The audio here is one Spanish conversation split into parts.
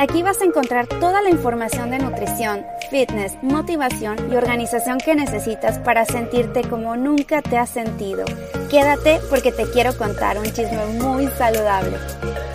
Aquí vas a encontrar toda la información de nutrición, fitness, motivación y organización que necesitas para sentirte como nunca te has sentido. Quédate porque te quiero contar un chisme muy saludable.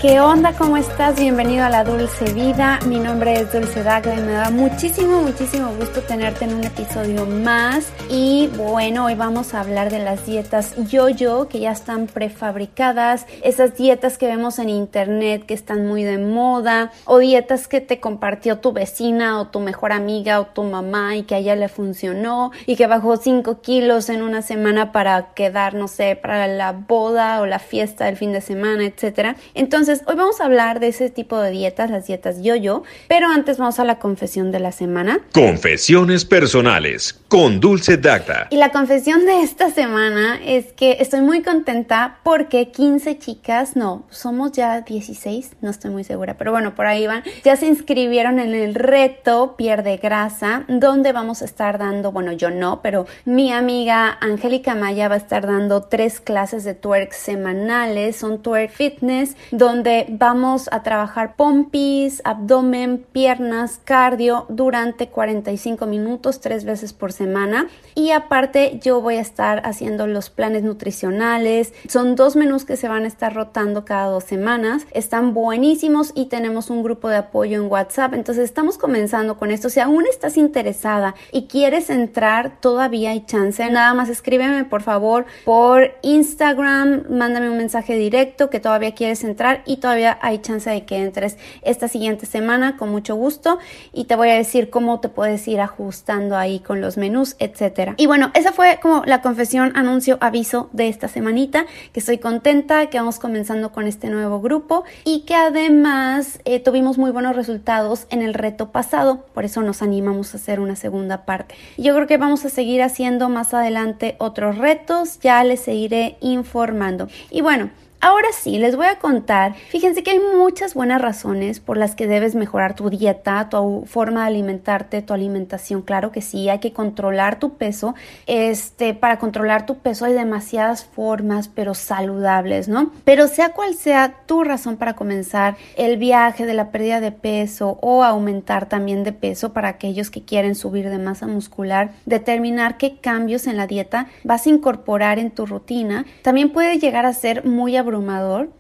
¿Qué onda? ¿Cómo estás? Bienvenido a la Dulce Vida. Mi nombre es Dulce Dagda y me da muchísimo, muchísimo gusto tenerte en un episodio más. Y bueno, hoy vamos a hablar de las dietas yo-yo que ya están prefabricadas, esas dietas que vemos en internet que están muy de moda o que te compartió tu vecina o tu mejor amiga o tu mamá y que a ella le funcionó y que bajó 5 kilos en una semana para quedar, no sé, para la boda o la fiesta del fin de semana, etcétera. Entonces, hoy vamos a hablar de ese tipo de dietas, las dietas yo-yo, pero antes vamos a la confesión de la semana. Confesiones personales con Dulce Dacta. Y la confesión de esta semana es que estoy muy contenta porque 15 chicas, no, somos ya 16, no estoy muy segura, pero bueno, por ahí van, ya se inscribieron en el reto Pierde Grasa, donde vamos a estar dando, bueno, yo no, pero mi amiga Angélica Maya va a estar dando tres clases de twerk semanales, son twerk fitness, donde vamos a trabajar pompis, abdomen, piernas, cardio durante 45 minutos, tres veces por semana. Y aparte yo voy a estar haciendo los planes nutricionales. Son dos menús que se van a estar rotando cada dos semanas. Están buenísimos y tenemos un grupo de apoyo en WhatsApp. Entonces estamos comenzando con esto. Si aún estás interesada y quieres entrar, todavía hay chance. Nada más escríbeme por favor por Instagram, mándame un mensaje directo que todavía quieres entrar y todavía hay chance de que entres esta siguiente semana con mucho gusto y te voy a decir cómo te puedes ir ajustando ahí con los menús, etcétera. Y bueno, esa fue como la confesión, anuncio, aviso de esta semanita, que estoy contenta, que vamos comenzando con este nuevo grupo y que además eh, tuvimos muy buenos resultados en el reto pasado, por eso nos animamos a hacer una segunda parte. Yo creo que vamos a seguir haciendo más adelante otros retos, ya les seguiré informando. Y bueno, Ahora sí, les voy a contar. Fíjense que hay muchas buenas razones por las que debes mejorar tu dieta, tu forma de alimentarte, tu alimentación. Claro que sí, hay que controlar tu peso. Este, para controlar tu peso hay demasiadas formas, pero saludables, ¿no? Pero sea cual sea tu razón para comenzar el viaje de la pérdida de peso o aumentar también de peso para aquellos que quieren subir de masa muscular, determinar qué cambios en la dieta vas a incorporar en tu rutina, también puede llegar a ser muy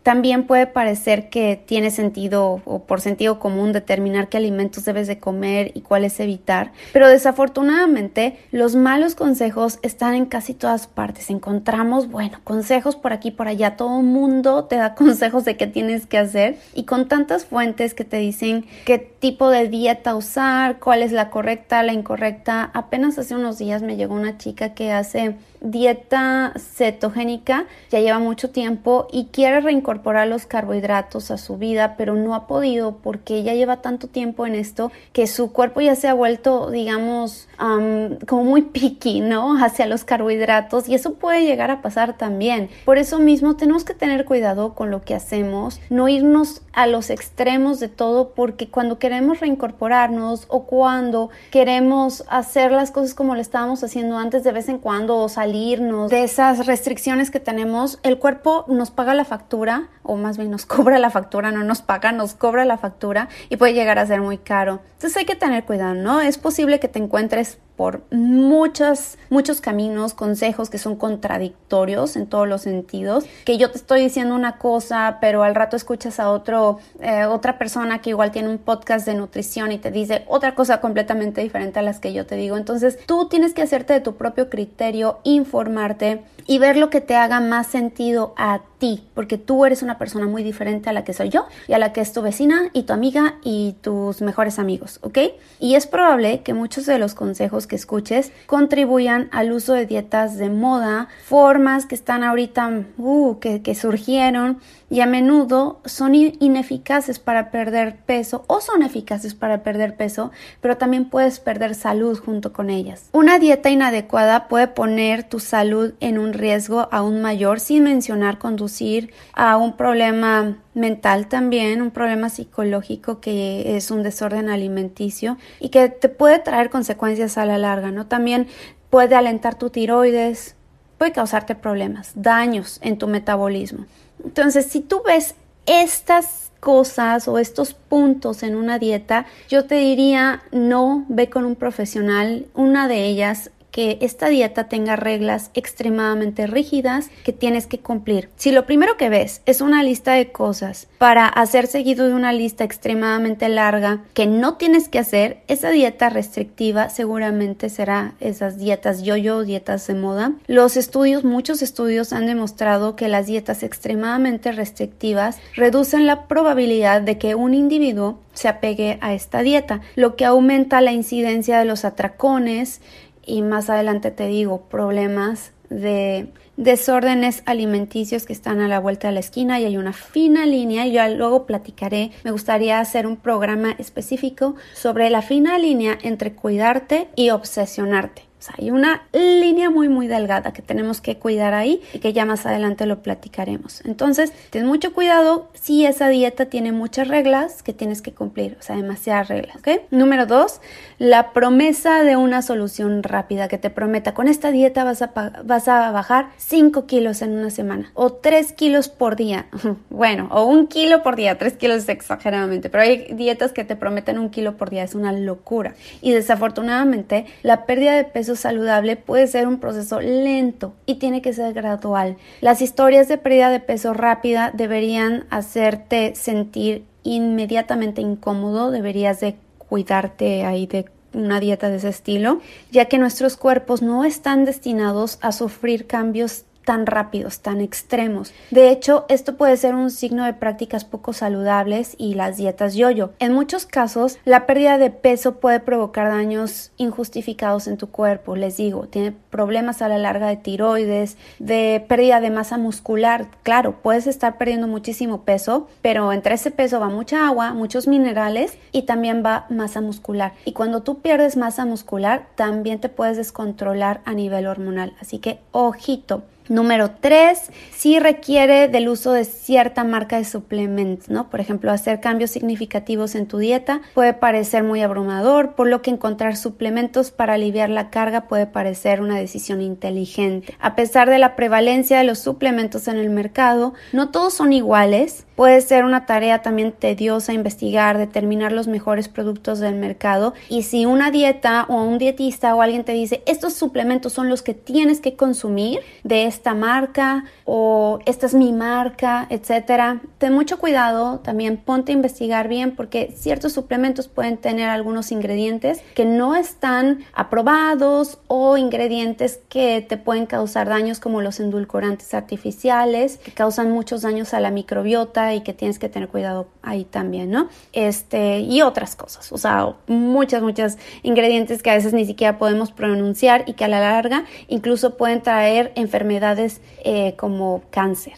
también puede parecer que tiene sentido o por sentido común determinar qué alimentos debes de comer y cuáles evitar, pero desafortunadamente los malos consejos están en casi todas partes. Encontramos, bueno, consejos por aquí por allá, todo mundo te da consejos de qué tienes que hacer y con tantas fuentes que te dicen qué tipo de dieta usar, cuál es la correcta, la incorrecta. Apenas hace unos días me llegó una chica que hace dieta cetogénica, ya lleva mucho tiempo y quiere reincorporar los carbohidratos a su vida, pero no ha podido porque ya lleva tanto tiempo en esto que su cuerpo ya se ha vuelto, digamos, como muy picky, ¿no? Hacia los carbohidratos y eso puede llegar a pasar también. Por eso mismo tenemos que tener cuidado con lo que hacemos, no irnos a los extremos de todo porque cuando queremos reincorporarnos o cuando queremos hacer las cosas como lo estábamos haciendo antes de vez en cuando o salirnos de esas restricciones que tenemos, el cuerpo nos paga la factura o más bien nos cobra la factura, no nos paga, nos cobra la factura y puede llegar a ser muy caro. Entonces hay que tener cuidado, ¿no? Es posible que te encuentres por muchos, muchos caminos, consejos que son contradictorios en todos los sentidos, que yo te estoy diciendo una cosa, pero al rato escuchas a otro, eh, otra persona que igual tiene un podcast de nutrición y te dice otra cosa completamente diferente a las que yo te digo. Entonces tú tienes que hacerte de tu propio criterio, informarte y ver lo que te haga más sentido a ti, porque tú eres una persona muy diferente a la que soy yo y a la que es tu vecina y tu amiga y tus mejores amigos, ¿ok? Y es probable que muchos de los consejos que escuches contribuyan al uso de dietas de moda, formas que están ahorita, uh, que, que surgieron y a menudo son ineficaces para perder peso o son eficaces para perder peso, pero también puedes perder salud junto con ellas. Una dieta inadecuada puede poner tu salud en un riesgo aún mayor sin mencionar conducir a un problema mental también, un problema psicológico que es un desorden alimenticio y que te puede traer consecuencias a la larga, ¿no? También puede alentar tu tiroides, puede causarte problemas, daños en tu metabolismo. Entonces, si tú ves estas cosas o estos puntos en una dieta, yo te diría no ve con un profesional. Una de ellas que esta dieta tenga reglas extremadamente rígidas que tienes que cumplir. Si lo primero que ves es una lista de cosas para hacer seguido de una lista extremadamente larga que no tienes que hacer, esa dieta restrictiva seguramente será esas dietas yo-yo, dietas de moda. Los estudios, muchos estudios han demostrado que las dietas extremadamente restrictivas reducen la probabilidad de que un individuo se apegue a esta dieta, lo que aumenta la incidencia de los atracones, y más adelante te digo problemas de desórdenes alimenticios que están a la vuelta de la esquina y hay una fina línea, ya luego platicaré, me gustaría hacer un programa específico sobre la fina línea entre cuidarte y obsesionarte hay una línea muy muy delgada que tenemos que cuidar ahí y que ya más adelante lo platicaremos. Entonces, ten mucho cuidado si esa dieta tiene muchas reglas que tienes que cumplir, o sea, demasiadas reglas, ¿ok? Número dos, la promesa de una solución rápida que te prometa, con esta dieta vas a, vas a bajar 5 kilos en una semana o 3 kilos por día. Bueno, o un kilo por día, 3 kilos exageradamente, pero hay dietas que te prometen un kilo por día, es una locura. Y desafortunadamente, la pérdida de peso saludable puede ser un proceso lento y tiene que ser gradual. Las historias de pérdida de peso rápida deberían hacerte sentir inmediatamente incómodo, deberías de cuidarte ahí de una dieta de ese estilo, ya que nuestros cuerpos no están destinados a sufrir cambios tan rápidos, tan extremos. De hecho, esto puede ser un signo de prácticas poco saludables y las dietas yo-yo. En muchos casos, la pérdida de peso puede provocar daños injustificados en tu cuerpo. Les digo, tiene problemas a la larga de tiroides, de pérdida de masa muscular. Claro, puedes estar perdiendo muchísimo peso, pero entre ese peso va mucha agua, muchos minerales y también va masa muscular. Y cuando tú pierdes masa muscular, también te puedes descontrolar a nivel hormonal. Así que, ojito. Número 3, sí requiere del uso de cierta marca de suplementos, ¿no? Por ejemplo, hacer cambios significativos en tu dieta puede parecer muy abrumador, por lo que encontrar suplementos para aliviar la carga puede parecer una decisión inteligente. A pesar de la prevalencia de los suplementos en el mercado, no todos son iguales. Puede ser una tarea también tediosa investigar, determinar los mejores productos del mercado y si una dieta o un dietista o alguien te dice estos suplementos son los que tienes que consumir de esta marca o esta es mi marca, etcétera. Ten mucho cuidado, también ponte a investigar bien porque ciertos suplementos pueden tener algunos ingredientes que no están aprobados o ingredientes que te pueden causar daños como los endulcorantes artificiales que causan muchos daños a la microbiota y que tienes que tener cuidado ahí también, ¿no? Este y otras cosas, o sea, muchas muchas ingredientes que a veces ni siquiera podemos pronunciar y que a la larga incluso pueden traer enfermedades eh, como cáncer.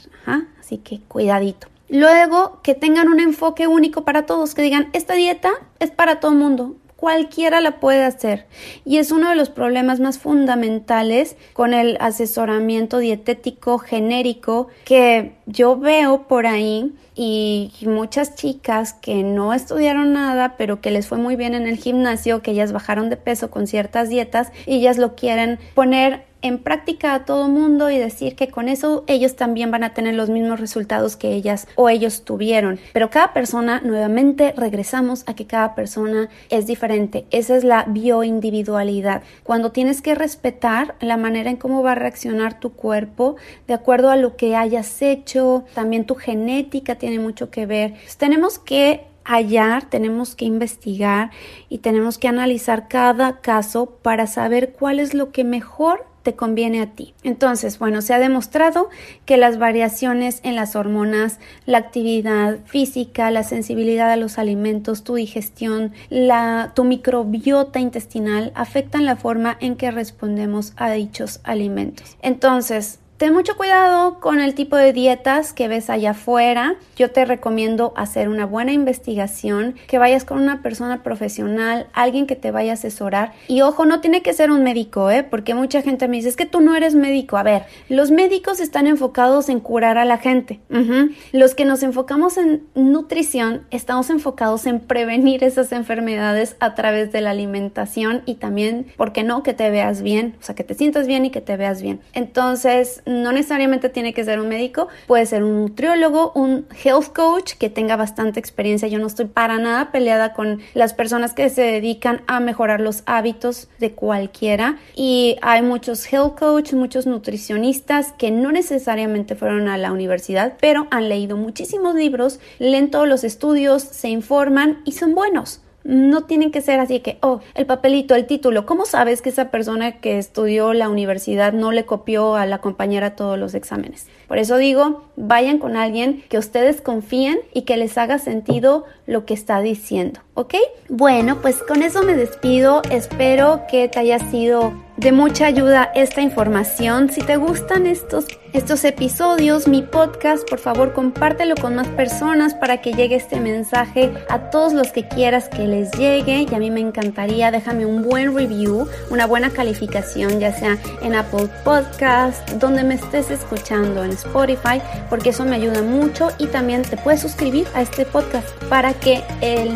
Así que cuidadito. Luego, que tengan un enfoque único para todos, que digan, esta dieta es para todo el mundo, cualquiera la puede hacer. Y es uno de los problemas más fundamentales con el asesoramiento dietético genérico que yo veo por ahí y muchas chicas que no estudiaron nada, pero que les fue muy bien en el gimnasio, que ellas bajaron de peso con ciertas dietas y ellas lo quieren poner en práctica a todo mundo y decir que con eso ellos también van a tener los mismos resultados que ellas o ellos tuvieron. Pero cada persona, nuevamente regresamos a que cada persona es diferente. Esa es la bioindividualidad. Cuando tienes que respetar la manera en cómo va a reaccionar tu cuerpo de acuerdo a lo que hayas hecho, también tu genética tiene mucho que ver. tenemos que hallar, tenemos que investigar y tenemos que analizar cada caso para saber cuál es lo que mejor te conviene a ti. Entonces, bueno, se ha demostrado que las variaciones en las hormonas, la actividad física, la sensibilidad a los alimentos, tu digestión, la, tu microbiota intestinal afectan la forma en que respondemos a dichos alimentos. Entonces, ten mucho cuidado con el tipo de dietas que ves allá afuera. Yo te recomiendo hacer una buena investigación, que vayas con una persona profesional, alguien que te vaya a asesorar. Y ojo, no tiene que ser un médico, ¿eh? Porque mucha gente me dice, es que tú no eres médico. A ver, los médicos están enfocados en curar a la gente. Los que nos enfocamos en nutrición, estamos enfocados en prevenir esas enfermedades a través de la alimentación y también, ¿por qué no? Que te veas bien, o sea, que te sientas bien y que te veas bien. Entonces, no necesariamente tiene que ser un médico, puede ser un nutriólogo, un health coach que tenga bastante experiencia. Yo no estoy para nada peleada con las personas que se dedican a mejorar los hábitos de cualquiera y hay muchos health coach, muchos nutricionistas que no necesariamente fueron a la universidad, pero han leído muchísimos libros, leen todos los estudios, se informan y son buenos. No tienen que ser así que, oh, el papelito, el título. ¿Cómo sabes que esa persona que estudió la universidad no le copió a la compañera todos los exámenes? Por eso digo, vayan con alguien que ustedes confíen y que les haga sentido lo que está diciendo, ¿ok? Bueno, pues con eso me despido. Espero que te haya sido de mucha ayuda esta información. Si te gustan estos, estos episodios, mi podcast, por favor compártelo con más personas para que llegue este mensaje a todos los que quieras que les llegue. Y a mí me encantaría, déjame un buen review, una buena calificación, ya sea en Apple Podcast, donde me estés escuchando, en Spotify, porque eso me ayuda mucho. Y también te puedes suscribir a este podcast para que el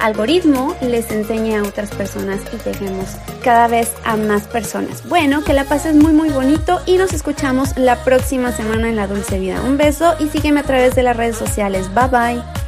algoritmo les enseñe a otras personas y lleguemos cada vez a más personas. Bueno, que la pases muy muy bonito y nos escuchamos la próxima semana en La Dulce Vida. Un beso y sígueme a través de las redes sociales. Bye bye.